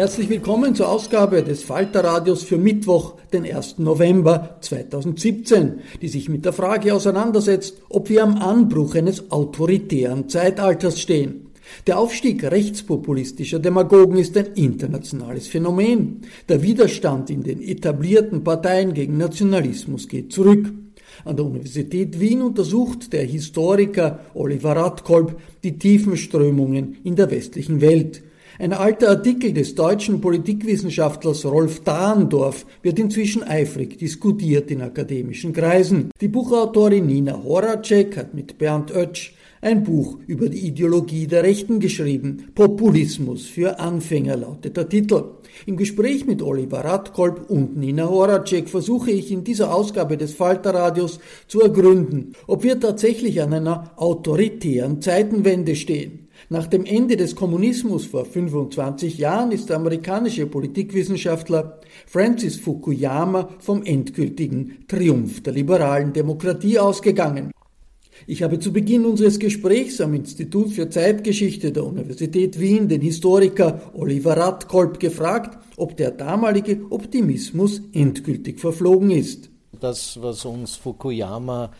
Herzlich willkommen zur Ausgabe des Falterradios für Mittwoch, den 1. November 2017, die sich mit der Frage auseinandersetzt, ob wir am Anbruch eines autoritären Zeitalters stehen. Der Aufstieg rechtspopulistischer Demagogen ist ein internationales Phänomen. Der Widerstand in den etablierten Parteien gegen Nationalismus geht zurück. An der Universität Wien untersucht der Historiker Oliver Radkolb die tiefen Strömungen in der westlichen Welt. Ein alter Artikel des deutschen Politikwissenschaftlers Rolf Dahndorf wird inzwischen eifrig diskutiert in akademischen Kreisen. Die Buchautorin Nina Horacek hat mit Bernd Oetsch ein Buch über die Ideologie der Rechten geschrieben. Populismus für Anfänger lautet der Titel. Im Gespräch mit Oliver Radkolb und Nina Horacek versuche ich in dieser Ausgabe des Falterradios zu ergründen, ob wir tatsächlich an einer autoritären Zeitenwende stehen. Nach dem Ende des Kommunismus vor 25 Jahren ist der amerikanische Politikwissenschaftler Francis Fukuyama vom endgültigen Triumph der liberalen Demokratie ausgegangen. Ich habe zu Beginn unseres Gesprächs am Institut für Zeitgeschichte der Universität Wien den Historiker Oliver Radkolb gefragt, ob der damalige Optimismus endgültig verflogen ist. Das, was uns Fukuyama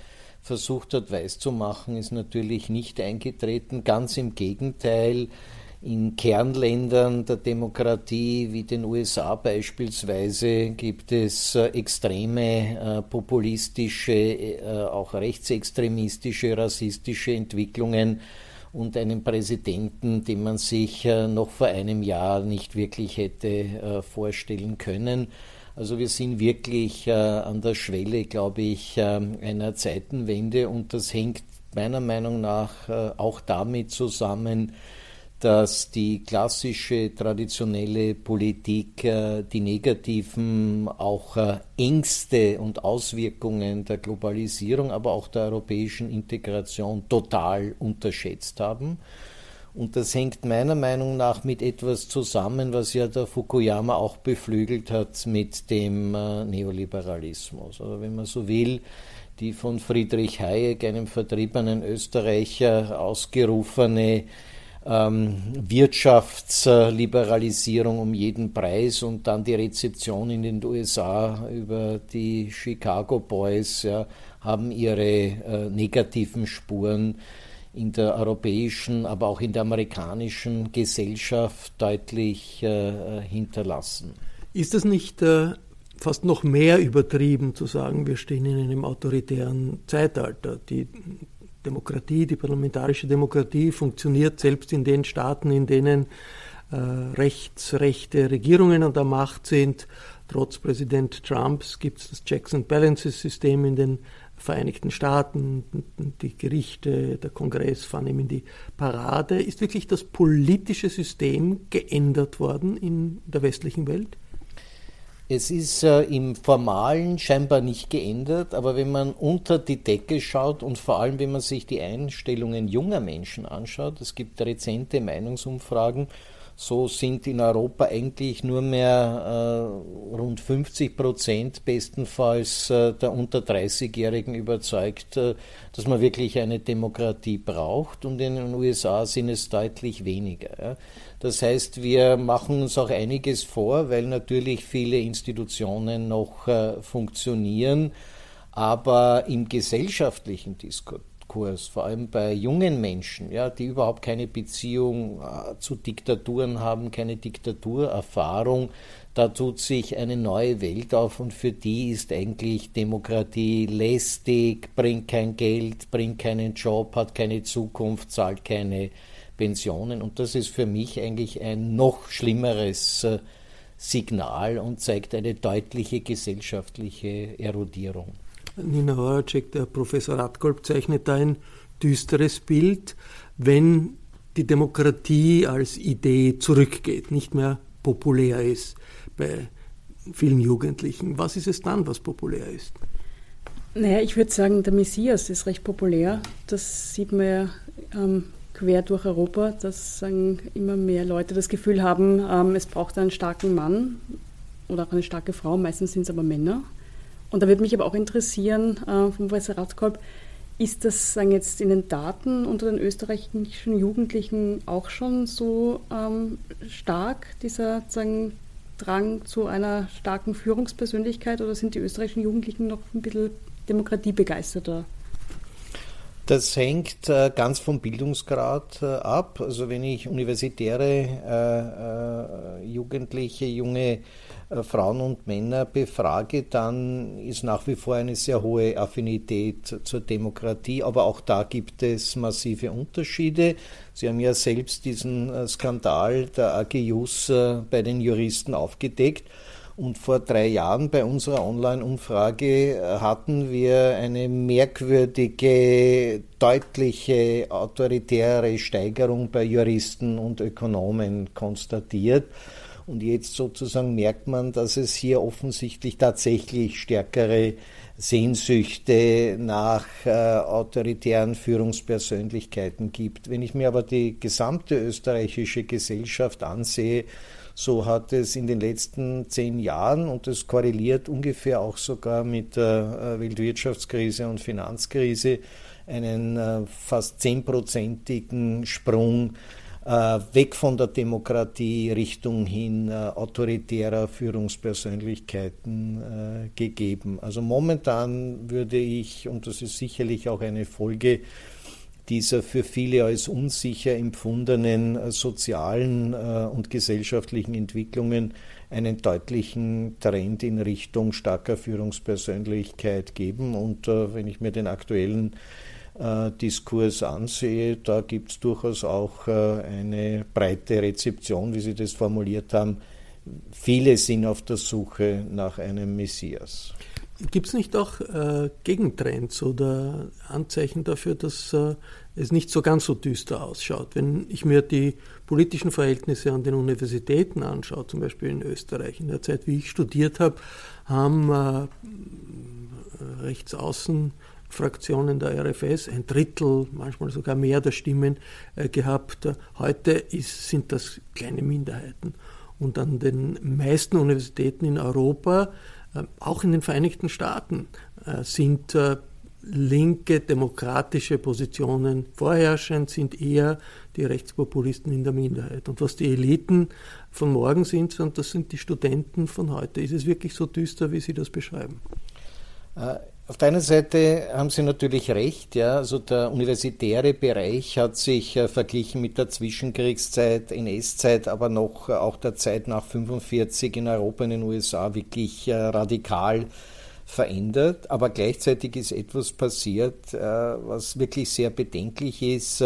versucht hat weiszumachen, ist natürlich nicht eingetreten. Ganz im Gegenteil, in Kernländern der Demokratie wie den USA beispielsweise gibt es äh, extreme äh, populistische, äh, auch rechtsextremistische, rassistische Entwicklungen und einen Präsidenten, den man sich noch vor einem Jahr nicht wirklich hätte vorstellen können. Also wir sind wirklich äh, an der Schwelle, glaube ich, äh, einer Zeitenwende und das hängt meiner Meinung nach äh, auch damit zusammen, dass die klassische traditionelle Politik äh, die negativen auch äh, Ängste und Auswirkungen der Globalisierung, aber auch der europäischen Integration total unterschätzt haben und das hängt meiner Meinung nach mit etwas zusammen, was ja der Fukuyama auch beflügelt hat mit dem äh, Neoliberalismus. Oder wenn man so will, die von Friedrich Hayek, einem vertriebenen Österreicher, ausgerufene ähm, Wirtschaftsliberalisierung um jeden Preis und dann die Rezeption in den USA über die Chicago Boys ja, haben ihre äh, negativen Spuren in der europäischen, aber auch in der amerikanischen Gesellschaft deutlich äh, hinterlassen. Ist es nicht äh, fast noch mehr übertrieben zu sagen, wir stehen in einem autoritären Zeitalter? Die Demokratie, die parlamentarische Demokratie funktioniert selbst in den Staaten, in denen äh, rechtsrechte Regierungen an der Macht sind. Trotz Präsident Trumps gibt es das Checks and Balances System in den Vereinigten Staaten, die Gerichte, der Kongress fahren eben in die Parade. Ist wirklich das politische System geändert worden in der westlichen Welt? Es ist äh, im Formalen scheinbar nicht geändert, aber wenn man unter die Decke schaut und vor allem wenn man sich die Einstellungen junger Menschen anschaut, es gibt rezente Meinungsumfragen, so sind in Europa eigentlich nur mehr äh, rund 50 Prozent bestenfalls äh, der unter 30-Jährigen überzeugt, äh, dass man wirklich eine Demokratie braucht und in den USA sind es deutlich weniger. Ja. Das heißt, wir machen uns auch einiges vor, weil natürlich viele Institutionen noch äh, funktionieren, aber im gesellschaftlichen Diskurs Diskurs, vor allem bei jungen Menschen, ja, die überhaupt keine Beziehung äh, zu Diktaturen haben, keine Diktaturerfahrung, da tut sich eine neue Welt auf und für die ist eigentlich Demokratie lästig, bringt kein Geld, bringt keinen Job, hat keine Zukunft, zahlt keine Pensionen und das ist für mich eigentlich ein noch schlimmeres äh, Signal und zeigt eine deutliche gesellschaftliche Erodierung. Nina Horacek, der Professor Radkolb, zeichnet da ein düsteres Bild, wenn die Demokratie als Idee zurückgeht, nicht mehr populär ist bei vielen Jugendlichen. Was ist es dann, was populär ist? Naja, ich würde sagen, der Messias ist recht populär. Das sieht man ja ähm, quer durch Europa, dass sagen, immer mehr Leute das Gefühl haben, ähm, es braucht einen starken Mann oder auch eine starke Frau. Meistens sind es aber Männer, und da würde mich aber auch interessieren, äh, vom Professor Ratzkolb, ist das sagen jetzt in den Daten unter den österreichischen Jugendlichen auch schon so ähm, stark, dieser sagen, Drang zu einer starken Führungspersönlichkeit, oder sind die österreichischen Jugendlichen noch ein bisschen demokratiebegeisterter? Das hängt äh, ganz vom Bildungsgrad äh, ab. Also wenn ich universitäre äh, äh Jugendliche, junge Frauen und Männer befrage, dann ist nach wie vor eine sehr hohe Affinität zur Demokratie, aber auch da gibt es massive Unterschiede. Sie haben ja selbst diesen äh, Skandal der AGUs äh, bei den Juristen aufgedeckt. Und vor drei Jahren bei unserer Online-Umfrage hatten wir eine merkwürdige, deutliche, autoritäre Steigerung bei Juristen und Ökonomen konstatiert. Und jetzt sozusagen merkt man, dass es hier offensichtlich tatsächlich stärkere Sehnsüchte nach äh, autoritären Führungspersönlichkeiten gibt. Wenn ich mir aber die gesamte österreichische Gesellschaft ansehe, so hat es in den letzten zehn Jahren, und das korreliert ungefähr auch sogar mit der äh, Weltwirtschaftskrise und Finanzkrise, einen äh, fast zehnprozentigen Sprung weg von der Demokratie Richtung hin äh, autoritärer Führungspersönlichkeiten äh, gegeben. Also momentan würde ich, und das ist sicherlich auch eine Folge dieser für viele als unsicher empfundenen sozialen und gesellschaftlichen Entwicklungen einen deutlichen Trend in Richtung starker Führungspersönlichkeit geben. Und wenn ich mir den aktuellen äh, Diskurs ansehe, da gibt es durchaus auch äh, eine breite Rezeption, wie Sie das formuliert haben. Viele sind auf der Suche nach einem Messias. Gibt es nicht auch äh, Gegentrends oder Anzeichen dafür, dass äh, es nicht so ganz so düster ausschaut? Wenn ich mir die politischen Verhältnisse an den Universitäten anschaue, zum Beispiel in Österreich, in der Zeit, wie ich studiert habe, haben äh, Rechtsaußen Fraktionen der RFS, ein Drittel, manchmal sogar mehr der Stimmen äh, gehabt. Heute ist, sind das kleine Minderheiten. Und an den meisten Universitäten in Europa, äh, auch in den Vereinigten Staaten, äh, sind linke demokratische Positionen vorherrschend, sind eher die Rechtspopulisten in der Minderheit. Und was die Eliten von morgen sind, das sind die Studenten von heute. Ist es wirklich so düster, wie Sie das beschreiben? Auf der einen Seite haben Sie natürlich recht, ja, also der universitäre Bereich hat sich äh, verglichen mit der Zwischenkriegszeit, NS-Zeit, aber noch äh, auch der Zeit nach 45 in Europa und in den USA wirklich äh, radikal verändert. Aber gleichzeitig ist etwas passiert, äh, was wirklich sehr bedenklich ist.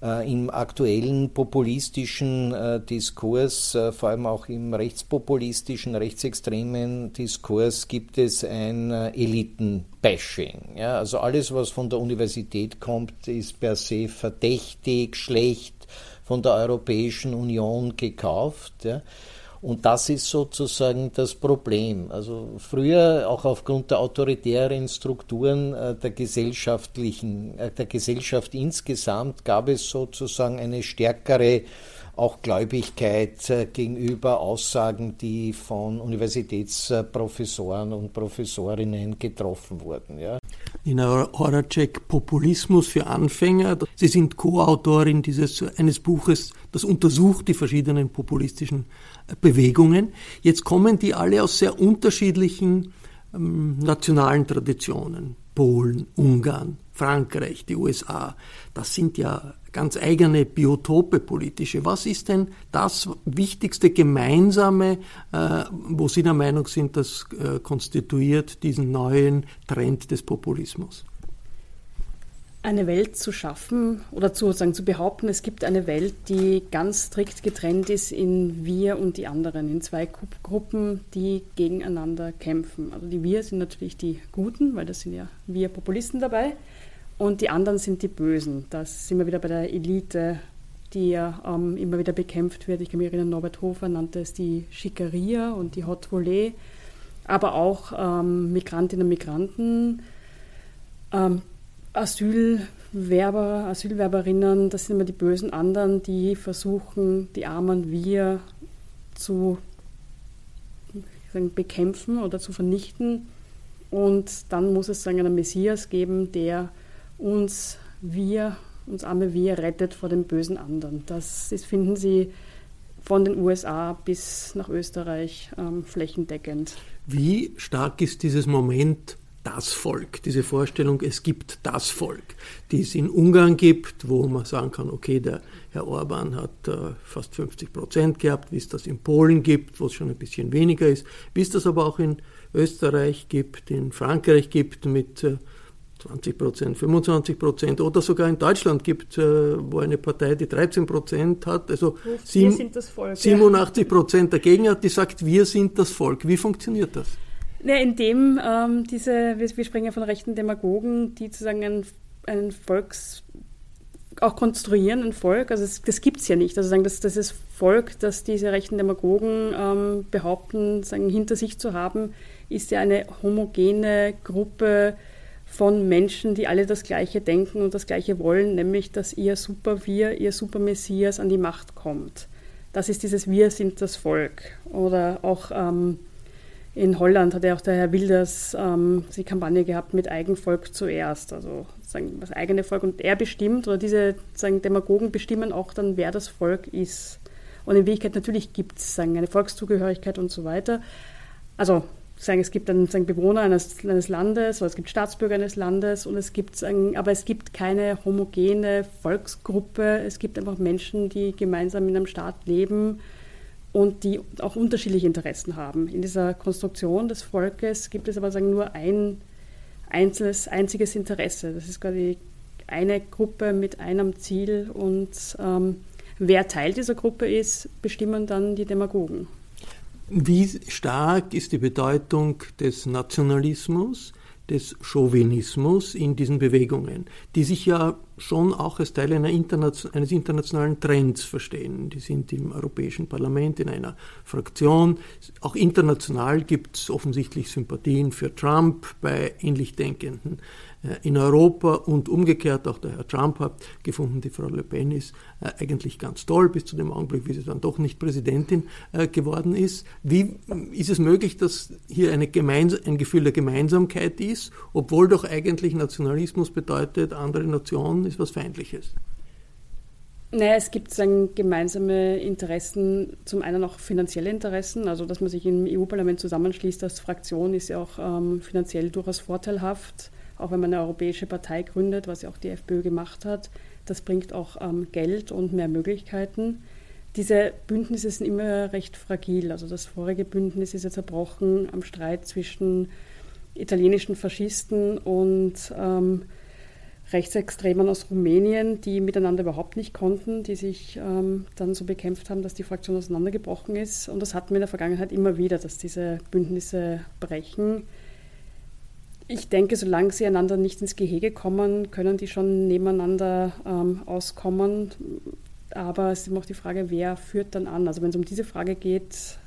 Äh, Im aktuellen populistischen äh, Diskurs, äh, vor allem auch im rechtspopulistischen, rechtsextremen Diskurs, gibt es ein äh, Elitenbashing. Ja? Also alles, was von der Universität kommt, ist per se verdächtig, schlecht, von der Europäischen Union gekauft. Ja? Und das ist sozusagen das Problem. Also früher auch aufgrund der autoritären Strukturen äh, der gesellschaftlichen, äh, der Gesellschaft insgesamt gab es sozusagen eine stärkere auch Gläubigkeit äh, gegenüber Aussagen, die von Universitätsprofessoren und Professorinnen getroffen wurden. Ja. Nina Horacek, Populismus für Anfänger. Sie sind Co-Autorin dieses, eines Buches, das untersucht die verschiedenen populistischen Bewegungen. Jetzt kommen die alle aus sehr unterschiedlichen ähm, nationalen Traditionen. Polen, Ungarn, Frankreich, die USA. Das sind ja ganz eigene Biotope politische. Was ist denn das wichtigste Gemeinsame, äh, wo Sie der Meinung sind, das äh, konstituiert diesen neuen Trend des Populismus? Eine Welt zu schaffen oder zu, sagen, zu behaupten, es gibt eine Welt, die ganz strikt getrennt ist in wir und die anderen, in zwei Gruppen, die gegeneinander kämpfen. Also die wir sind natürlich die Guten, weil das sind ja wir Populisten dabei. Und die anderen sind die Bösen. Das sind wir wieder bei der Elite, die ja ähm, immer wieder bekämpft wird. Ich kann mich erinnern, Norbert Hofer nannte es die Schickeria und die Hot Volley, aber auch ähm, Migrantinnen und Migranten, ähm, Asylwerber, Asylwerberinnen, das sind immer die bösen anderen, die versuchen, die armen Wir zu sagen, bekämpfen oder zu vernichten. Und dann muss es sagen, einen Messias geben, der uns wir, uns arme wir rettet vor den bösen anderen. Das ist, finden Sie von den USA bis nach Österreich ähm, flächendeckend. Wie stark ist dieses Moment das Volk, diese Vorstellung, es gibt das Volk, die es in Ungarn gibt, wo man sagen kann, okay, der Herr Orban hat äh, fast 50 Prozent gehabt, wie es das in Polen gibt, wo es schon ein bisschen weniger ist, wie es das aber auch in Österreich gibt, in Frankreich gibt mit äh, 20 Prozent, 25 Prozent oder sogar in Deutschland gibt, äh, wo eine Partei die 13 Prozent hat, also sieben, Volk, 87 Prozent ja. dagegen hat, die sagt, wir sind das Volk. Wie funktioniert das? Ja, indem ähm, diese, wir, wir, sprechen ja von rechten Demagogen, die sozusagen ein, ein Volks auch konstruieren, ein Volk, also das, das gibt es ja nicht. Also sagen, das, das ist Volk, das diese rechten Demagogen ähm, behaupten, sagen, hinter sich zu haben, ist ja eine homogene Gruppe von Menschen, die alle das Gleiche denken und das Gleiche wollen, nämlich dass ihr Super-Wir, ihr Super-Messias an die Macht kommt. Das ist dieses Wir sind das Volk. Oder auch ähm, in Holland hat ja auch der Herr Wilders ähm, die Kampagne gehabt mit Eigenvolk zuerst, also sagen, das eigene Volk. Und er bestimmt, oder diese sagen, Demagogen bestimmen auch dann, wer das Volk ist. Und in Wirklichkeit natürlich gibt es eine Volkszugehörigkeit und so weiter. Also sagen, es gibt dann sagen, Bewohner eines, eines Landes oder es gibt Staatsbürger eines Landes und es gibt, sagen, aber es gibt keine homogene Volksgruppe. Es gibt einfach Menschen, die gemeinsam in einem Staat leben und die auch unterschiedliche Interessen haben. In dieser Konstruktion des Volkes gibt es aber sagen, nur ein einzelnes, einziges Interesse. Das ist quasi eine Gruppe mit einem Ziel und ähm, wer Teil dieser Gruppe ist, bestimmen dann die Demagogen. Wie stark ist die Bedeutung des Nationalismus, des Chauvinismus in diesen Bewegungen, die sich ja schon auch als Teil Internation eines internationalen Trends verstehen. Die sind im Europäischen Parlament in einer Fraktion. Auch international gibt es offensichtlich Sympathien für Trump bei ähnlich Denkenden. Äh, in Europa und umgekehrt, auch der Herr Trump hat gefunden, die Frau Le Pen ist äh, eigentlich ganz toll, bis zu dem Augenblick, wie sie dann doch nicht Präsidentin äh, geworden ist. Wie ist es möglich, dass hier eine ein Gefühl der Gemeinsamkeit ist, obwohl doch eigentlich Nationalismus bedeutet, andere Nation ist was Feindliches? Naja, es gibt gemeinsame Interessen, zum einen auch finanzielle Interessen, also dass man sich im EU-Parlament zusammenschließt als Fraktion, ist ja auch ähm, finanziell durchaus vorteilhaft auch wenn man eine europäische Partei gründet, was ja auch die FPÖ gemacht hat. Das bringt auch ähm, Geld und mehr Möglichkeiten. Diese Bündnisse sind immer recht fragil. Also das vorige Bündnis ist ja zerbrochen am Streit zwischen italienischen Faschisten und ähm, Rechtsextremen aus Rumänien, die miteinander überhaupt nicht konnten, die sich ähm, dann so bekämpft haben, dass die Fraktion auseinandergebrochen ist. Und das hatten wir in der Vergangenheit immer wieder, dass diese Bündnisse brechen. Ich denke, solange sie einander nicht ins Gehege kommen, können die schon nebeneinander ähm, auskommen. Aber es ist immer auch die Frage, wer führt dann an? Also wenn es um diese Frage geht,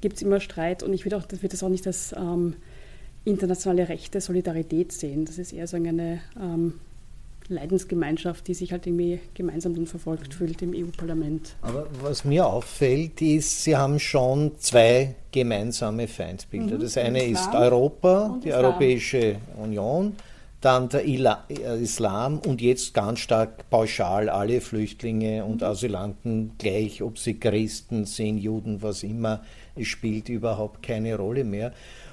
gibt es immer Streit. Und ich würde würd das auch nicht als ähm, internationale Rechte, Solidarität sehen. Das ist eher so eine ähm, Leidensgemeinschaft, die sich halt irgendwie gemeinsam dann verfolgt fühlt im EU-Parlament. Aber was mir auffällt, ist, Sie haben schon zwei gemeinsame Feindbilder. Mhm. Das eine ist Europa, die Islam. Europäische Union, dann der äh, Islam und jetzt ganz stark pauschal alle Flüchtlinge und mhm. Asylanten gleich, ob sie Christen sind, Juden, was immer, es spielt überhaupt keine Rolle mehr.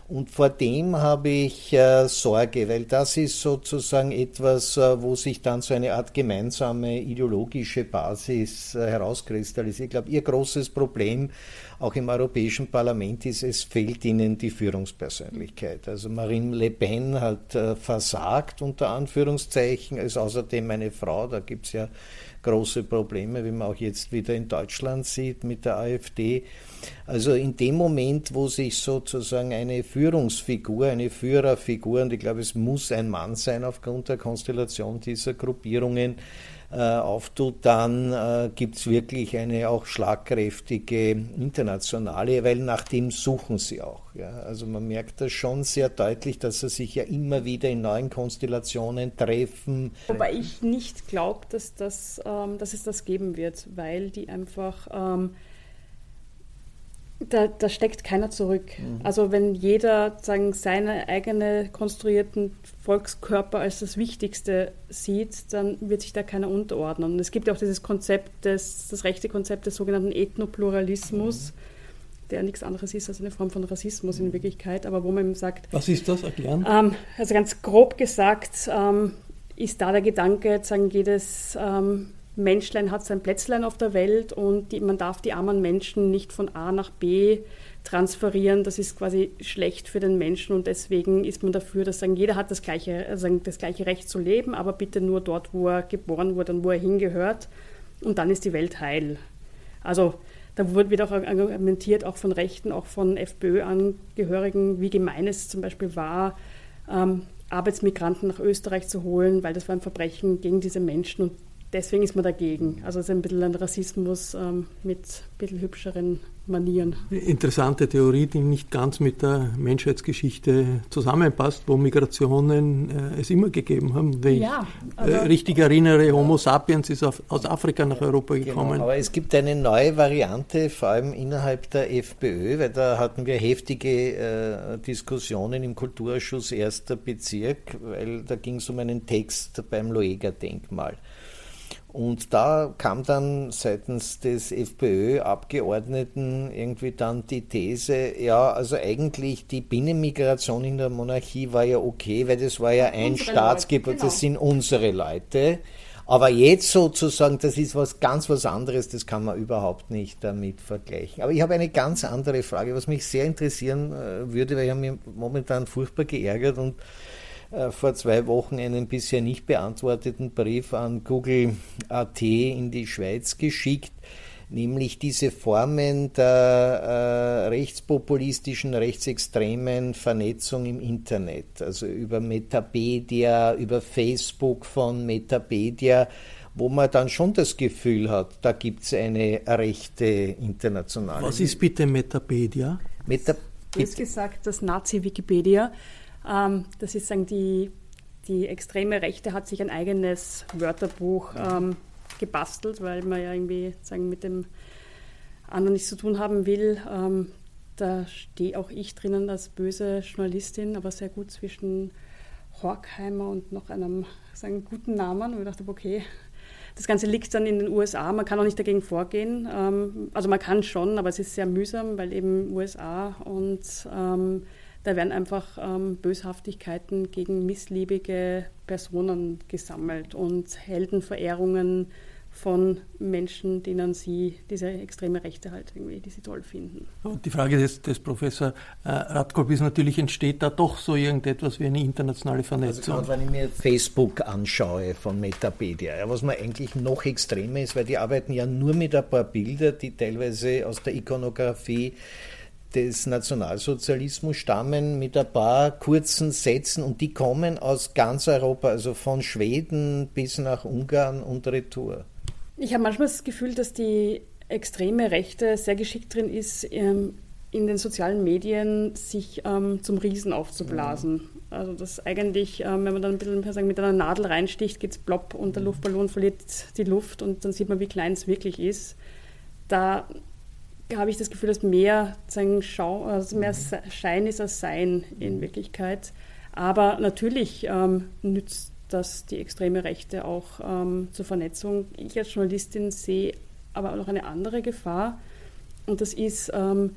Und vor dem habe ich äh, Sorge, weil das ist sozusagen etwas, äh, wo sich dann so eine Art gemeinsame ideologische Basis äh, herauskristallisiert. Ich glaube, Ihr großes Problem auch im Europäischen Parlament ist, es fehlt Ihnen die Führungspersönlichkeit. Also Marine Le Pen hat äh, versagt, unter Anführungszeichen, ist außerdem eine Frau, da gibt es ja große Probleme, wie man auch jetzt wieder in Deutschland sieht mit der AfD. Also in dem Moment, wo sich sozusagen eine Führungsfigur, eine Führerfigur, und ich glaube, es muss ein Mann sein aufgrund der Konstellation dieser Gruppierungen, äh, auftut, dann äh, gibt es wirklich eine auch schlagkräftige internationale, weil nach dem suchen sie auch. Ja. Also man merkt das schon sehr deutlich, dass sie sich ja immer wieder in neuen Konstellationen treffen. Wobei ich nicht glaube, dass, das, ähm, dass es das geben wird, weil die einfach ähm, da, da, steckt keiner zurück. Mhm. Also wenn jeder sagen, seine eigene konstruierten Volkskörper als das Wichtigste sieht, dann wird sich da keiner unterordnen. Und es gibt ja auch dieses Konzept, des, das rechte Konzept des sogenannten Ethnopluralismus, mhm. der nichts anderes ist als eine Form von Rassismus in Wirklichkeit, aber wo man eben sagt... Was ist das? Erklären? Ähm, also ganz grob gesagt ähm, ist da der Gedanke, sagen, jedes... Ähm, Menschlein hat sein Plätzlein auf der Welt und die, man darf die armen Menschen nicht von A nach B transferieren. Das ist quasi schlecht für den Menschen und deswegen ist man dafür, dass sagen, jeder hat das gleiche, also das gleiche Recht zu leben, aber bitte nur dort, wo er geboren wurde und wo er hingehört. Und dann ist die Welt heil. Also da wird auch argumentiert, auch von Rechten, auch von FPÖ-Angehörigen, wie gemein es zum Beispiel war, ähm, Arbeitsmigranten nach Österreich zu holen, weil das war ein Verbrechen gegen diese Menschen und deswegen ist man dagegen. Also es ist ein bisschen ein Rassismus ähm, mit ein bisschen hübscheren Manieren. Interessante Theorie, die nicht ganz mit der Menschheitsgeschichte zusammenpasst, wo Migrationen äh, es immer gegeben haben. Wenn ja, ich äh, richtig erinnere, Homo sapiens ist auf, aus Afrika nach Europa genau, gekommen. Genau, aber es gibt eine neue Variante, vor allem innerhalb der FPÖ, weil da hatten wir heftige äh, Diskussionen im Kulturausschuss erster Bezirk, weil da ging es um einen Text beim Loeger-Denkmal. Und da kam dann seitens des FPÖ-Abgeordneten irgendwie dann die These, ja, also eigentlich die Binnenmigration in der Monarchie war ja okay, weil das war ja ein Staatsgebot, genau. das sind unsere Leute. Aber jetzt sozusagen, das ist was ganz was anderes, das kann man überhaupt nicht damit vergleichen. Aber ich habe eine ganz andere Frage, was mich sehr interessieren äh, würde, weil ich habe mich momentan furchtbar geärgert und vor zwei Wochen einen bisher nicht beantworteten Brief an Google AT in die Schweiz geschickt, nämlich diese Formen der äh, rechtspopulistischen, rechtsextremen Vernetzung im Internet, also über Metapedia, über Facebook von Metapedia, wo man dann schon das Gefühl hat, da gibt es eine rechte internationale. Was ist bitte Metapedia? Meta Du hast gesagt, das Nazi-Wikipedia. Ähm, das ist sagen, die, die extreme Rechte hat sich ein eigenes Wörterbuch ähm, gebastelt, weil man ja irgendwie sagen, mit dem anderen nichts zu tun haben will. Ähm, da stehe auch ich drinnen als böse Journalistin, aber sehr gut zwischen Horkheimer und noch einem sagen, guten Namen. Und ich dachte, okay, das Ganze liegt dann in den USA. Man kann auch nicht dagegen vorgehen. Ähm, also man kann schon, aber es ist sehr mühsam, weil eben USA und ähm, da werden einfach ähm, Böshaftigkeiten gegen missliebige Personen gesammelt und Heldenverehrungen von Menschen, denen sie diese extreme Rechte halt irgendwie, die sie toll finden. Und die Frage des, des Professor äh, Radkolb ist natürlich, entsteht da doch so irgendetwas wie eine internationale Vernetzung? Also wenn ich mir Facebook anschaue von Metapedia, ja, was man eigentlich noch extremer ist, weil die arbeiten ja nur mit ein paar Bilder, die teilweise aus der Ikonografie des Nationalsozialismus stammen mit ein paar kurzen Sätzen und die kommen aus ganz Europa, also von Schweden bis nach Ungarn und Retour. Ich habe manchmal das Gefühl, dass die extreme Rechte sehr geschickt drin ist, ähm, in den sozialen Medien sich ähm, zum Riesen aufzublasen. Mhm. Also das eigentlich, ähm, wenn man dann ein bisschen sagen, mit einer Nadel reinsticht, geht es plopp und der Luftballon verliert die Luft und dann sieht man, wie klein es wirklich ist. Da habe ich das Gefühl, dass mehr, sagen, Schau, also mehr. Schein ist als Sein in mhm. Wirklichkeit. Aber natürlich ähm, nützt das die extreme Rechte auch ähm, zur Vernetzung. Ich als Journalistin sehe aber auch noch eine andere Gefahr. Und das ist, ähm,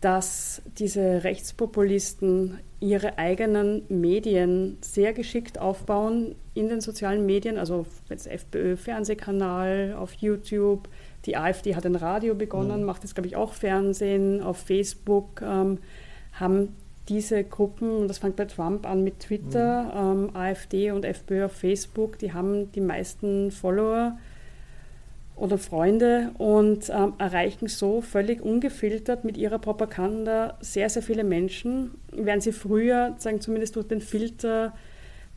dass diese Rechtspopulisten ihre eigenen Medien sehr geschickt aufbauen in den sozialen Medien, also jetzt FPÖ Fernsehkanal, auf YouTube, die AfD hat ein Radio begonnen, mhm. macht jetzt, glaube ich, auch Fernsehen. Auf Facebook ähm, haben diese Gruppen, und das fängt bei Trump an mit Twitter, mhm. ähm, AfD und FPÖ auf Facebook, die haben die meisten Follower oder Freunde und ähm, erreichen so völlig ungefiltert mit ihrer Propaganda sehr, sehr viele Menschen, während sie früher, sagen zumindest durch den Filter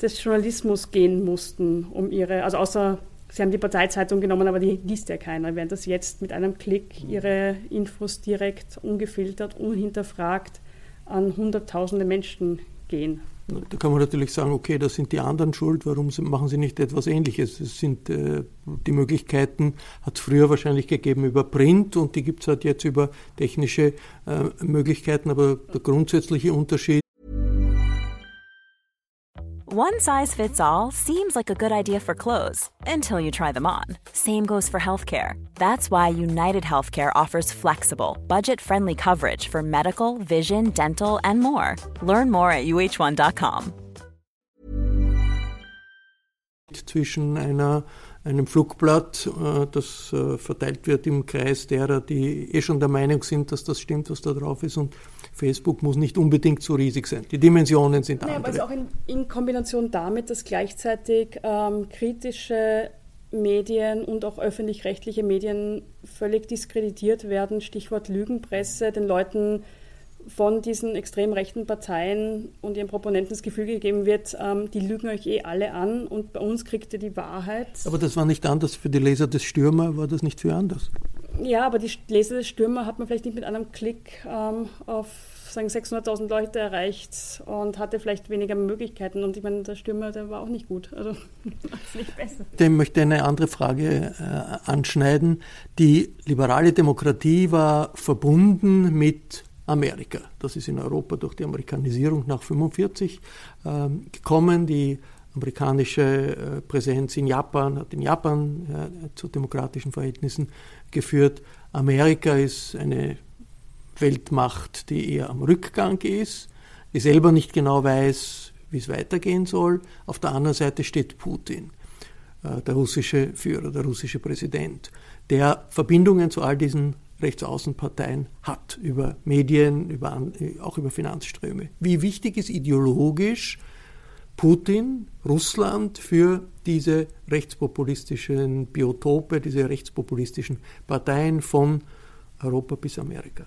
des Journalismus gehen mussten, um ihre, also außer Sie haben die Parteizeitung genommen, aber die liest ja keiner, während das jetzt mit einem Klick ihre Infos direkt ungefiltert, unhinterfragt an Hunderttausende Menschen gehen. Da kann man natürlich sagen, okay, das sind die anderen schuld, warum machen sie nicht etwas Ähnliches? Es sind äh, die Möglichkeiten, hat es früher wahrscheinlich gegeben über Print und die gibt es halt jetzt über technische äh, Möglichkeiten, aber der grundsätzliche Unterschied One size fits all seems like a good idea for clothes until you try them on. Same goes for healthcare. That's why United Healthcare offers flexible, budget friendly coverage for medical, vision, dental, and more. Learn more at uh1.com. Zwischen einer, einem Flugblatt, äh, das äh, verteilt wird im Kreis derer, die eh schon der Meinung sind, dass das stimmt, was da drauf ist, und Facebook muss nicht unbedingt so riesig sein. Die Dimensionen sind naja, andere. Aber auch in, in, Kombination damit, dass gleichzeitig ähm, kritische Medien und auch öffentlich-rechtliche Medien völlig diskreditiert werden, Stichwort Lügenpresse, den Leuten von diesen extrem rechten Parteien und ihren Proponenten das Gefühl gegeben wird, ähm, die lügen euch eh alle an und bei uns kriegt ihr die Wahrheit. Aber das war nicht anders für die Leser des Stürmer, war das nicht für anders? Ja, aber die Stürmer hat man vielleicht nicht mit einem Klick ähm, auf 600.000 Leute erreicht und hatte vielleicht weniger Möglichkeiten. Und ich meine, der Stürmer, der war auch nicht gut. Also nicht besser. Dem möchte eine andere Frage äh, anschneiden. Die liberale Demokratie war verbunden mit Amerika. Das ist in Europa durch die Amerikanisierung nach 1945 äh, gekommen. Die amerikanische äh, Präsenz in Japan hat in Japan äh, zu demokratischen Verhältnissen geführt. Amerika ist eine Weltmacht, die eher am Rückgang ist, die selber nicht genau weiß, wie es weitergehen soll. Auf der anderen Seite steht Putin, äh, der russische Führer, der russische Präsident, der Verbindungen zu all diesen Rechtsaußenparteien hat, über Medien, über, auch über Finanzströme. Wie wichtig ist ideologisch Putin, Russland für diese rechtspopulistischen Biotope, diese rechtspopulistischen Parteien von Europa bis Amerika?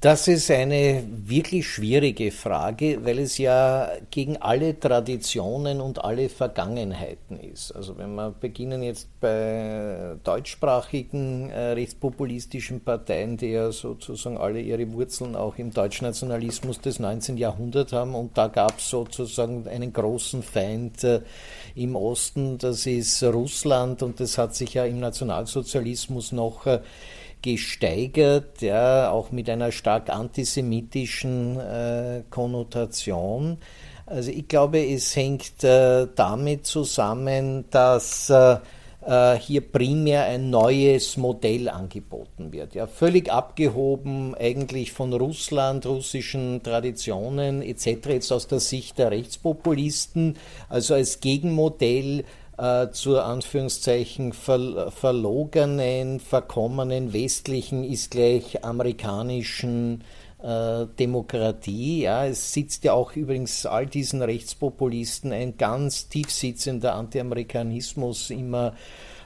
Das ist eine wirklich schwierige Frage, weil es ja gegen alle Traditionen und alle Vergangenheiten ist. Also wenn wir beginnen jetzt bei deutschsprachigen äh, rechtspopulistischen Parteien, die ja sozusagen alle ihre Wurzeln auch im Deutschnationalismus des 19. Jahrhunderts haben und da gab es sozusagen einen großen Feind äh, im Osten, das ist Russland und das hat sich ja im Nationalsozialismus noch äh, gesteigert, ja, auch mit einer stark antisemitischen äh, Konnotation. Also ich glaube, es hängt äh, damit zusammen, dass äh, äh hier primär ein neues Modell angeboten wird. Ja, völlig abgehoben eigentlich von Russland, russischen Traditionen etc. jetzt aus der Sicht der Rechtspopulisten, also als Gegenmodell äh, zur Anführungszeichen ver verlogenen, verkommenen westlichen ist gleich amerikanischen äh, Demokratie. Ja, es sitzt ja auch übrigens all diesen Rechtspopulisten ein ganz tiefsitzender Anti-Amerikanismus immer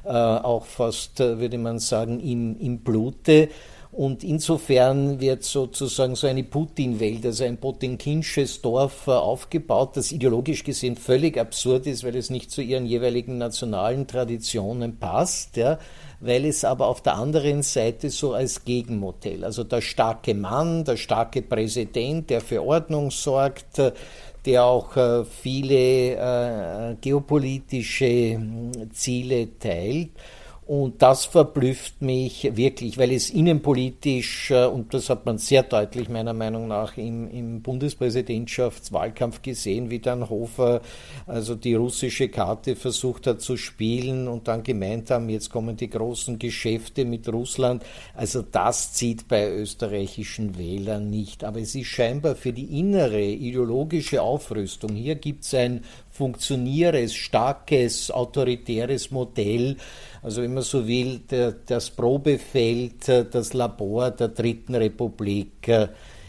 äh, auch fast, äh, würde man sagen, im, im Blute. Und insofern wird sozusagen so eine Putin-Welt, also ein potemkinsches Dorf äh, aufgebaut, das ideologisch gesehen völlig absurd ist, weil es nicht zu ihren jeweiligen nationalen Traditionen passt, ja, weil es aber auf der anderen Seite so als Gegenmodell, also der starke Mann, der starke Präsident, der für Ordnung sorgt, äh, der auch äh, viele geopolitische hm, Ziele teilt und das verblüfft mich wirklich, weil es innenpolitisch, äh, und das hat man sehr deutlich meiner Meinung nach im, im Bundespräsidentschaftswahlkampf gesehen, wie dann Hofer also die russische Karte versucht hat zu spielen und dann gemeint haben, jetzt kommen die großen Geschäfte mit Russland. Also das zieht bei österreichischen Wählern nicht. Aber es ist scheinbar für die innere ideologische Aufrüstung. Hier gibt es ein funktionierendes, starkes, autoritäres Modell, also wenn man so will, der, das Probefeld, äh, das Labor der Dritten Republik äh,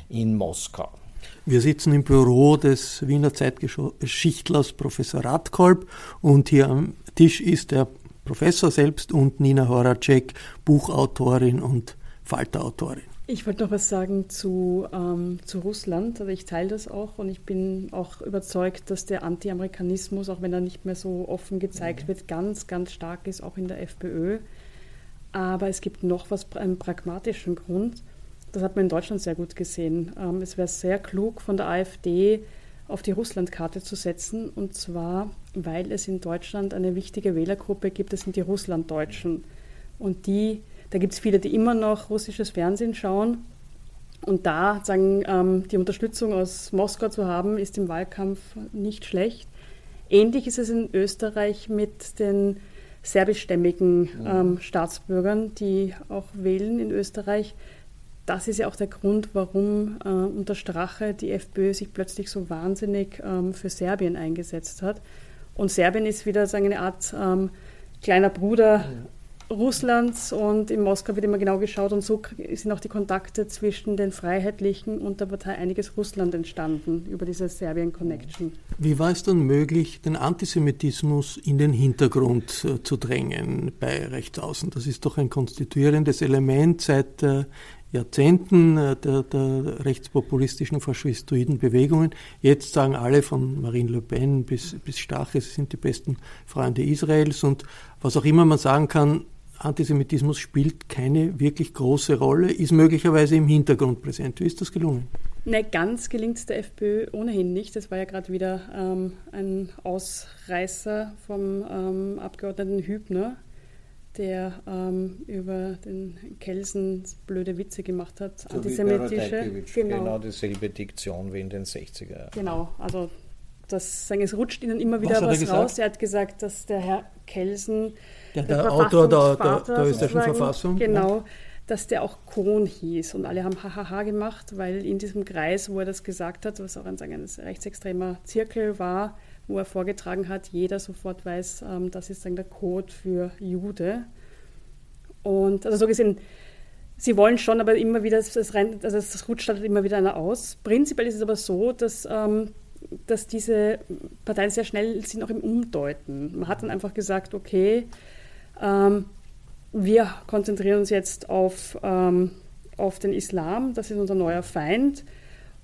in Moskau. Wir sitzen im Büro des Wiener Zeitgeschichlers Professor Radkolb und hier am Tisch ist der Professor selbst und Nina Horacek, Buchautorin und Falterautorin. Ich wollte noch was sagen zu, ähm, zu Russland. Also ich teile das auch und ich bin auch überzeugt, dass der Anti-Amerikanismus, auch wenn er nicht mehr so offen gezeigt mhm. wird, ganz, ganz stark ist, auch in der FPÖ. Aber es gibt noch was, einen pragmatischen Grund. Das hat man in Deutschland sehr gut gesehen. Ähm, es wäre sehr klug von der AfD auf die Russlandkarte zu setzen. Und zwar, weil es in Deutschland eine wichtige Wählergruppe gibt, das sind die Russlanddeutschen. Und die da gibt es viele, die immer noch russisches Fernsehen schauen. Und da sagen, ähm, die Unterstützung aus Moskau zu haben, ist im Wahlkampf nicht schlecht. Ähnlich ist es in Österreich mit den serbischstämmigen ähm, Staatsbürgern, die auch wählen in Österreich. Das ist ja auch der Grund, warum äh, unter Strache die FPÖ sich plötzlich so wahnsinnig ähm, für Serbien eingesetzt hat. Und Serbien ist wieder sagen, eine Art ähm, kleiner Bruder Russlands und in Moskau wird immer genau geschaut und so sind auch die Kontakte zwischen den Freiheitlichen und der Partei Einiges Russland entstanden über diese Serbien-Connection. Wie war es dann möglich, den Antisemitismus in den Hintergrund äh, zu drängen bei Rechtsaußen? Das ist doch ein konstituierendes Element seit äh, Jahrzehnten äh, der, der, rechtspopulistischen faschistoiden Bewegungen. Jetzt sagen alle von Marine Le Pen bis, bis Stache, sie sind die besten Freunde Israels und was auch immer man sagen kann, Antisemitismus spielt keine wirklich große Rolle, ist möglicherweise im Hintergrund präsent. Wie ist das gelungen? Ne, ganz gelingt es der FPÖ ohnehin nicht. Das war ja gerade wieder ähm, ein Ausreißer vom ähm, Abgeordneten Hübner, der ähm, über den Kelsen blöde Witze gemacht hat, so antisemitische. Genau. genau dieselbe Diktion wie in den 60er Jahren. Genau, also das, es rutscht ihnen immer wieder was, was er raus. Er hat gesagt, dass der Herr Kelsen der, der, der Autor der, der, der österreichischen Verfassung. Genau. Ja. Dass der auch Kohn hieß. Und alle haben Hahaha gemacht, weil in diesem Kreis, wo er das gesagt hat, was auch ein, ein rechtsextremer Zirkel war, wo er vorgetragen hat, jeder sofort weiß, ähm, das ist dann der Code für Jude. Und also so gesehen, sie wollen schon, aber immer wieder, das, rein, also das rutscht halt immer wieder einer aus. Prinzipiell ist es aber so, dass, ähm, dass diese Parteien sehr schnell sind auch im Umdeuten. Man hat dann einfach gesagt, okay, ähm, wir konzentrieren uns jetzt auf, ähm, auf den Islam, das ist unser neuer Feind.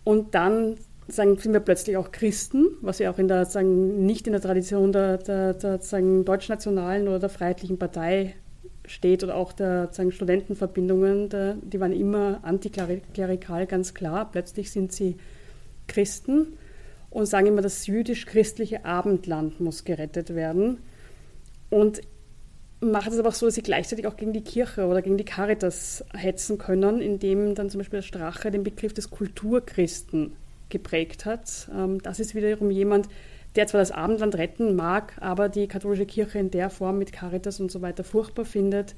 Und dann sagen, sind wir plötzlich auch Christen, was ja auch in der, sagen, nicht in der Tradition der, der, der sagen, deutschnationalen oder der Freiheitlichen Partei steht oder auch der sagen, Studentenverbindungen, der, die waren immer antiklerikal, ganz klar. Plötzlich sind sie Christen und sagen immer, das jüdisch-christliche Abendland muss gerettet werden. Und macht es aber auch so, dass sie gleichzeitig auch gegen die Kirche oder gegen die Caritas hetzen können, indem dann zum Beispiel der Strache den Begriff des Kulturchristen geprägt hat. Ähm, das ist wiederum jemand, der zwar das Abendland retten mag, aber die katholische Kirche in der Form mit Caritas und so weiter furchtbar findet.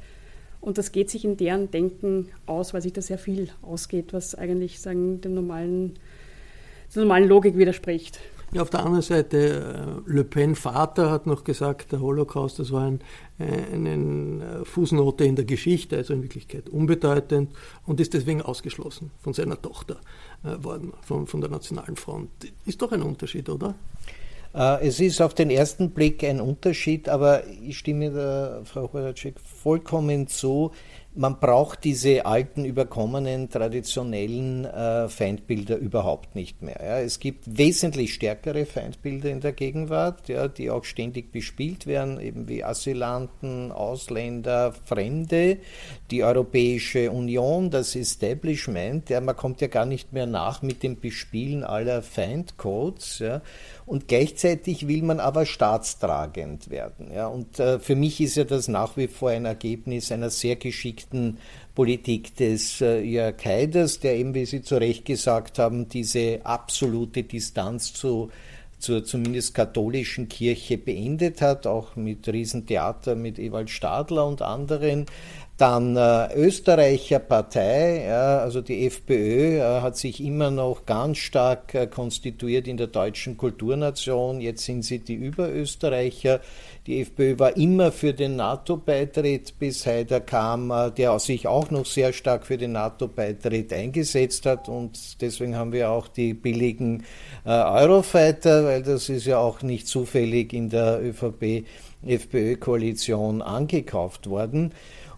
Und das geht sich in deren Denken aus, weil sich da sehr viel ausgeht, was eigentlich sagen, dem normalen, der normalen Logik widerspricht. Ja, auf der anderen Seite, äh, Le Pen Vater hat noch gesagt, der Holocaust, das war ein, äh, eine Fußnote in der Geschichte, also in Wirklichkeit unbedeutend und ist deswegen ausgeschlossen von seiner Tochter äh, worden, von, von der Nationalen Front. Ist doch ein Unterschied, oder? Es ist auf den ersten Blick ein Unterschied, aber ich stimme der Frau Horacek vollkommen zu man braucht diese alten, überkommenen, traditionellen äh, Feindbilder überhaupt nicht mehr. Ja. Es gibt wesentlich stärkere Feindbilder in der Gegenwart, ja, die auch ständig bespielt werden, eben wie Asylanten, Ausländer, Fremde, die Europäische Union, das Establishment. Ja, man kommt ja gar nicht mehr nach mit dem Bespielen aller Feindcodes. Ja. Und gleichzeitig will man aber staatstragend werden. Ja. Und äh, für mich ist ja das nach wie vor ein Ergebnis einer sehr geschickten Politik des äh, Jörg Haiders, der eben, wie Sie zu Recht gesagt haben, diese absolute Distanz zu zur zumindest katholischen Kirche beendet hat, auch mit Riesentheater mit Ewald Stadler und anderen. Dann äh, Österreicher Partei, ja, also die FPÖ, äh, hat sich immer noch ganz stark äh, konstituiert in der deutschen Kulturnation. Jetzt sind sie die Überösterreicher. Die FPÖ war immer für den NATO-Beitritt, bis Haider kam, äh, der sich auch noch sehr stark für den NATO-Beitritt eingesetzt hat. Und deswegen haben wir auch die billigen äh, Eurofighter, weil das ist ja auch nicht zufällig in der ÖVP-FPÖ-Koalition angekauft worden.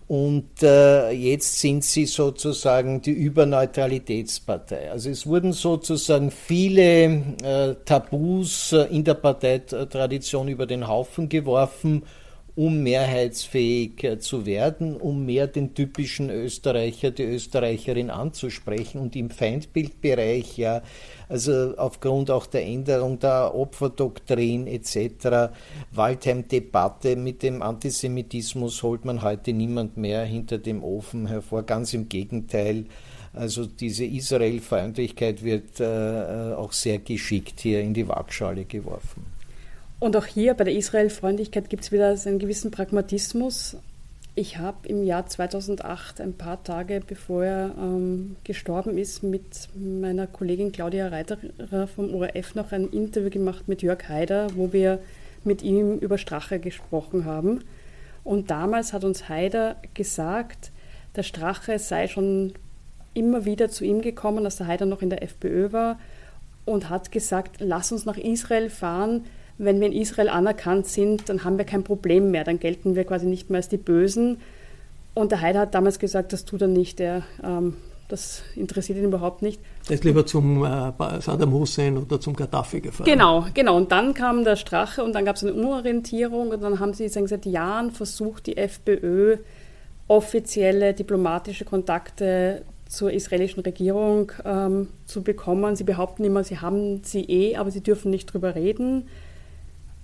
Und äh, jetzt sind sie sozusagen die Überneutralitätspartei. Also es wurden sozusagen viele äh, Tabus äh, in der Parteitradition über den Haufen geworfen, um mehrheitsfähig äh, zu werden, um mehr den typischen Österreicher, die Österreicherin anzusprechen und im Feindbildbereich ja also aufgrund auch der Änderung der Opferdoktrin etc., Waldheim-Debatte mit dem Antisemitismus holt man heute niemand mehr hinter dem Ofen hervor. Ganz im Gegenteil. Also diese Israel-Feindlichkeit wird äh, äh, auch sehr geschickt hier in die Waagschale geworfen. Und auch hier bei der Israel-Freundlichkeit gibt es wieder einen gewissen Pragmatismus. Ich habe im Jahr 2008, ein paar Tage bevor er ähm, gestorben ist, mit meiner Kollegin Claudia Reiterer vom ORF noch ein Interview gemacht mit Jörg Haider, wo wir mit ihm über Strache gesprochen haben. Und damals hat uns Haider gesagt, der Strache sei schon immer wieder zu ihm gekommen, als der Haider noch in der FPÖ war, und hat gesagt, lass uns nach Israel fahren, wenn wir in Israel anerkannt sind, dann haben wir kein Problem mehr, dann gelten wir quasi nicht mehr als die Bösen. Und der Haider hat damals gesagt, das tut er nicht, er, ähm, das interessiert ihn überhaupt nicht. Er ist lieber zum äh, Saddam Hussein oder zum Gaddafi gefahren. Genau, genau. Und dann kam der Strache und dann gab es eine Umorientierung und dann haben sie sagen, seit Jahren versucht, die FPÖ offizielle diplomatische Kontakte zur israelischen Regierung ähm, zu bekommen. Sie behaupten immer, sie haben sie eh, aber sie dürfen nicht drüber reden.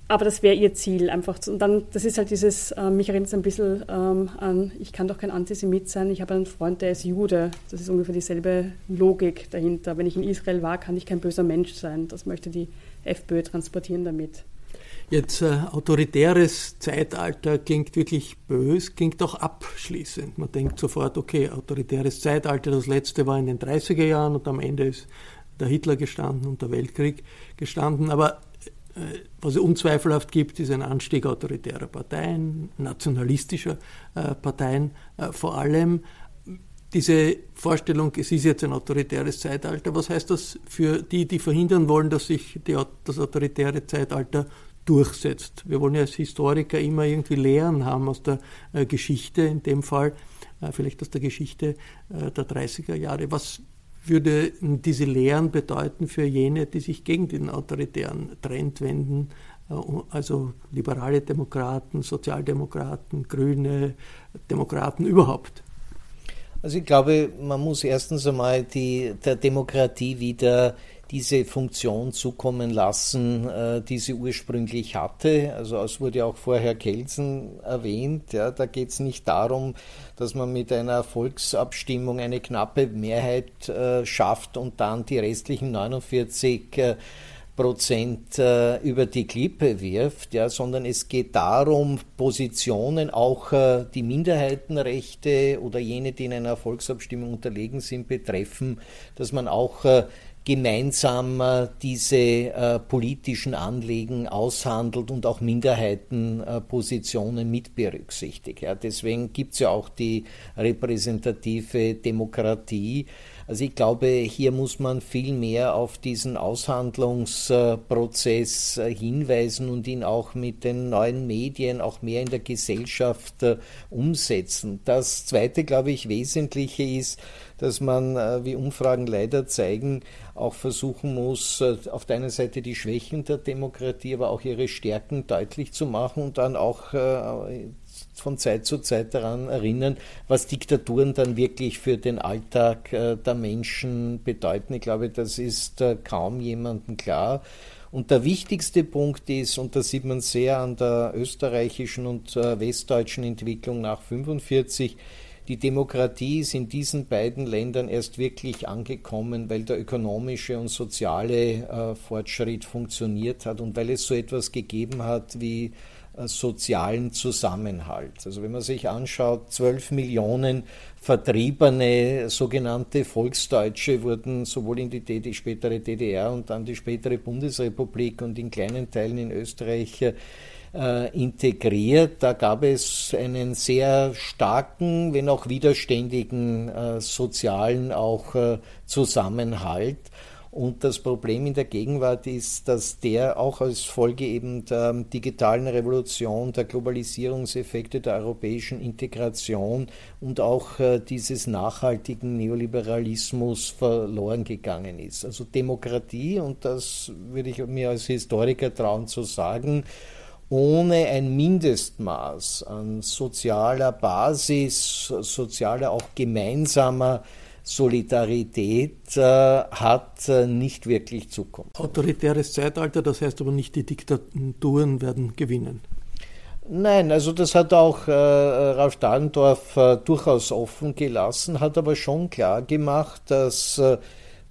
Aber das wäre ihr Ziel einfach. Und dann, das ist halt dieses, äh, mich erinnert es ein bisschen ähm, an, ich kann doch kein Antisemit sein, ich habe einen Freund, der ist Jude. Das ist ungefähr dieselbe Logik dahinter. Wenn ich in Israel war, kann ich kein böser Mensch sein. Das möchte die FPÖ transportieren damit. Jetzt äh, autoritäres Zeitalter klingt wirklich bös, klingt auch abschließend. Man denkt sofort, okay, autoritäres Zeitalter, das letzte war in den 30er Jahren und am Ende ist der Hitler gestanden und der Weltkrieg gestanden. Aber was es unzweifelhaft gibt, ist ein Anstieg autoritärer Parteien, nationalistischer äh, Parteien äh, vor allem. Diese Vorstellung, es ist jetzt ein autoritäres Zeitalter, was heißt das für die, die verhindern wollen, dass sich die, das autoritäre Zeitalter durchsetzt? Wir wollen ja als Historiker immer irgendwie Lehren haben aus der Geschichte, in dem Fall vielleicht aus der Geschichte der 30er Jahre. Was würde diese Lehren bedeuten für jene, die sich gegen den autoritären Trend wenden, äh, also liberale Demokraten, Sozialdemokraten, Grüne, Demokraten überhaupt? Also ich glaube, man muss erstens einmal die, der Demokratie wieder diese Funktion zukommen lassen, äh, die sie ursprünglich hatte. Also es wurde auch vorher Kelsen erwähnt. Ja, da geht es nicht darum, dass man mit einer Volksabstimmung eine knappe Mehrheit äh, schafft und dann die restlichen 49 äh, Prozent über die Klippe wirft, ja, sondern es geht darum, Positionen, auch die Minderheitenrechte oder jene, die in einer Volksabstimmung unterlegen sind, betreffen, dass man auch gemeinsam äh, diese äh, politischen Anliegen aushandelt und auch Minderheitenpositionen äh, mit berücksichtigt. Ja, deswegen gibt es ja auch die repräsentative Demokratie. Also ich glaube, hier muss man viel mehr auf diesen Aushandlungsprozess äh, hinweisen und ihn auch mit den neuen Medien auch mehr in der Gesellschaft äh, umsetzen. Das Zweite, glaube ich, Wesentliche ist, dass man, äh, wie Umfragen leider zeigen, auch versuchen muss, auf der einen Seite die Schwächen der Demokratie, aber auch ihre Stärken deutlich zu machen und dann auch von Zeit zu Zeit daran erinnern, was Diktaturen dann wirklich für den Alltag äh, der Menschen bedeuten. Ich glaube, das ist äh, kaum jemandem klar. Und der wichtigste Punkt ist, und das sieht man sehr an der österreichischen und äh, westdeutschen Entwicklung nach 1945, die Demokratie ist in diesen beiden Ländern erst wirklich angekommen, weil der ökonomische und soziale Fortschritt funktioniert hat und weil es so etwas gegeben hat wie äh, sozialen Zusammenhalt. Also wenn man sich anschaut, 12 Millionen vertriebene sogenannte Volksdeutsche wurden sowohl in die, die spätere DDR und dann die spätere Bundesrepublik und in kleinen Teilen in Österreich äh, integriert. Da gab es einen sehr starken, wenn auch widerständigen äh, sozialen auch äh, Zusammenhalt. Und das Problem in der Gegenwart ist, dass der auch als Folge eben der digitalen Revolution, der Globalisierungseffekte der europäischen Integration und auch äh, dieses nachhaltigen Neoliberalismus verloren gegangen ist. Also Demokratie, und das würde ich mir als Historiker trauen zu sagen, ohne ein Mindestmaß an sozialer Basis, sozialer auch gemeinsamer Solidarität äh, hat äh, nicht wirklich Zukunft. Autoritäres Zeitalter, das heißt aber nicht, die Diktaturen werden gewinnen. Nein, also das hat auch äh, Ralf Dahlendorf äh, durchaus offen gelassen, hat aber schon klar gemacht, dass äh,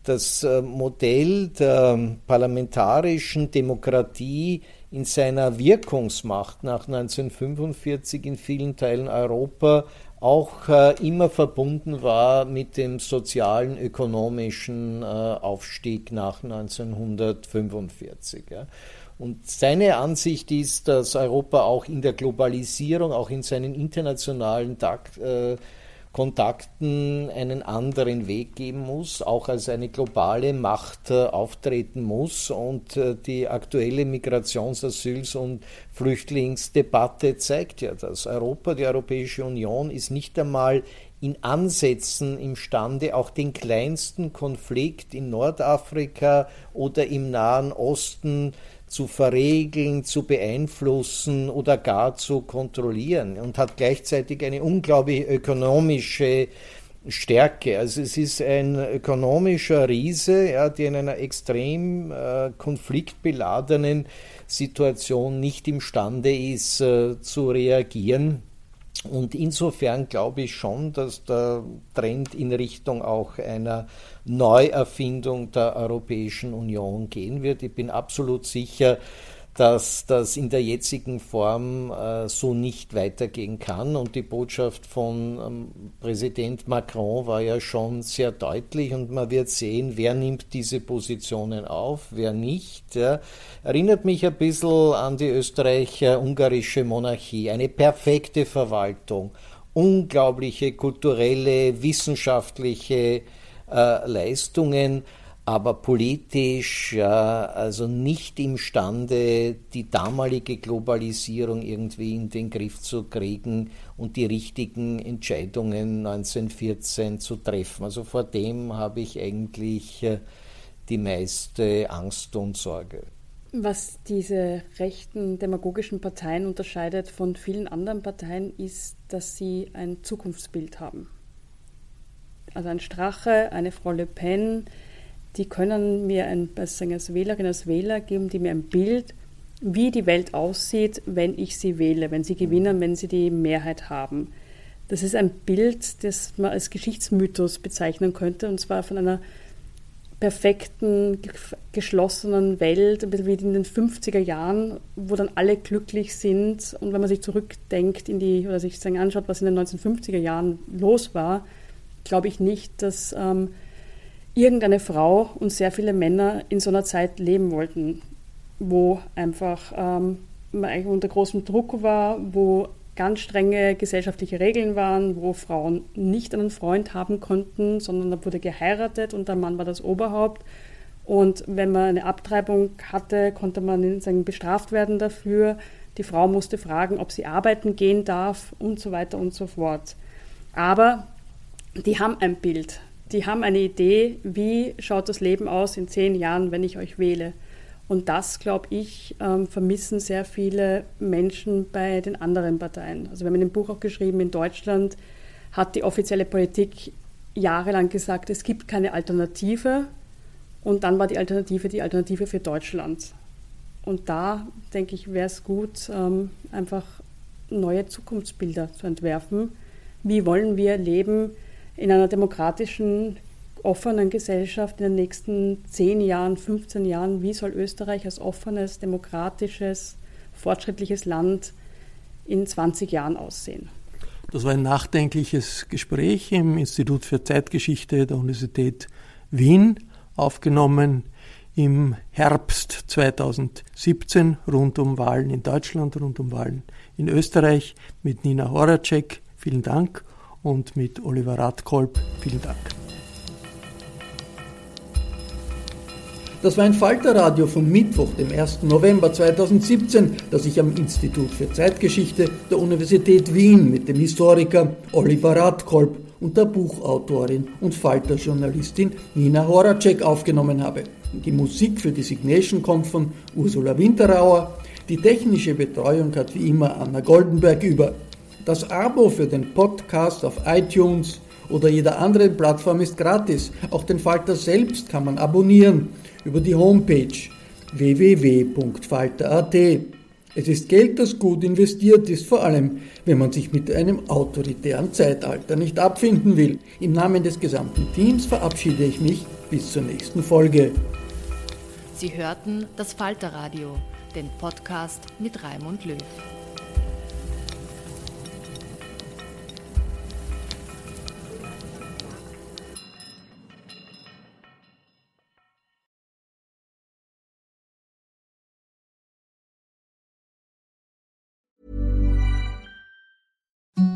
das äh, Modell der parlamentarischen Demokratie in seiner Wirkungsmacht nach 1945 in vielen Teilen Europa auch äh, immer verbunden war mit dem sozialen, ökonomischen äh, Aufstieg nach 1945. Ja. Und seine Ansicht ist, dass Europa auch in der Globalisierung, auch in seinen internationalen Takt, äh, Kontakten einen anderen Weg geben muss, auch als eine globale Macht äh, auftreten muss. Und äh, die aktuelle Migrations-, Asyls- und Flüchtlingsdebatte zeigt ja dass Europa, die Europäische Union, ist nicht einmal in Ansätzen imstande, auch den kleinsten Konflikt in Nordafrika oder im Nahen Osten zu verregeln, zu beeinflussen oder gar zu kontrollieren und hat gleichzeitig eine unglaubliche ökonomische Stärke. Also es ist ein ökonomischer Riese, ja, der in einer extrem äh, konfliktbeladenen Situation nicht imstande ist äh, zu reagieren. Und insofern glaube ich schon, dass der Trend in Richtung auch einer Neuerfindung der Europäischen Union gehen wird. Ich bin absolut sicher, dass das in der jetzigen Form äh, so nicht weitergehen kann. Und die Botschaft von ähm, Präsident Macron war ja schon sehr deutlich und man wird sehen, wer nimmt diese Positionen auf, wer nicht. Ja. Erinnert mich ein bisschen an die österreich-ungarische Monarchie, eine perfekte Verwaltung, unglaubliche kulturelle, wissenschaftliche äh, Leistungen, aber politisch ja, also nicht imstande, die damalige Globalisierung irgendwie in den Griff zu kriegen und die richtigen Entscheidungen 1914 zu treffen. Also vor dem habe ich eigentlich äh, die meiste Angst und Sorge. Was diese rechten demagogischen Parteien unterscheidet von vielen anderen Parteien, ist, dass sie ein Zukunftsbild haben. Also ein Strache, eine Frau Le Pen, die können mir ein, als Wählerin, als Wähler geben, die mir ein Bild, wie die Welt aussieht, wenn ich sie wähle, wenn sie gewinnen, wenn sie die Mehrheit haben. Das ist ein Bild, das man als Geschichtsmythos bezeichnen könnte, und zwar von einer perfekten, geschlossenen Welt, ein bisschen wie in den 50er Jahren, wo dann alle glücklich sind. Und wenn man sich zurückdenkt in die, oder sich anschaut, was in den 1950er Jahren los war, glaube ich nicht, dass ähm, irgendeine Frau und sehr viele Männer in so einer Zeit leben wollten, wo einfach ähm, man eigentlich unter großem Druck war, wo ganz strenge gesellschaftliche Regeln waren, wo Frauen nicht einen Freund haben konnten, sondern da wurde geheiratet und der Mann war das Oberhaupt. Und wenn man eine Abtreibung hatte, konnte man sagen, bestraft werden dafür. Die Frau musste fragen, ob sie arbeiten gehen darf und so weiter und so fort. Aber die haben ein Bild, die haben eine Idee, wie schaut das Leben aus in zehn Jahren, wenn ich euch wähle. Und das, glaube ich, ähm, vermissen sehr viele Menschen bei den anderen Parteien. Also wir haben in dem Buch auch geschrieben, in Deutschland hat die offizielle Politik jahrelang gesagt, es gibt keine Alternative. Und dann war die Alternative die Alternative für Deutschland. Und da, denke ich, wäre es gut, ähm, einfach neue Zukunftsbilder zu entwerfen. Wie wollen wir leben in einer demokratischen offenen Gesellschaft in den nächsten 10 Jahren, 15 Jahren, wie soll Österreich als offenes, demokratisches, fortschrittliches Land in 20 Jahren aussehen? Das war ein nachdenkliches Gespräch im Institut für Zeitgeschichte der Universität Wien, aufgenommen im Herbst 2017 rund um Wahlen in Deutschland, rund um Wahlen in Österreich mit Nina Horacek. Vielen Dank und mit Oliver Radkolb. Vielen Dank. Das war ein Falterradio vom Mittwoch, dem 1. November 2017, das ich am Institut für Zeitgeschichte der Universität Wien mit dem Historiker Oliver Radkolb und der Buchautorin und Falterjournalistin Nina Horacek aufgenommen habe. Die Musik für die Signation kommt von Ursula Winterauer. Die technische Betreuung hat wie immer Anna Goldenberg über. Das Abo für den Podcast auf iTunes oder jeder anderen Plattform ist gratis. Auch den Falter selbst kann man abonnieren über die Homepage www.falter.at. Es ist Geld, das gut investiert ist, vor allem wenn man sich mit einem autoritären Zeitalter nicht abfinden will. Im Namen des gesamten Teams verabschiede ich mich bis zur nächsten Folge. Sie hörten das Falterradio, den Podcast mit Raimund Löw.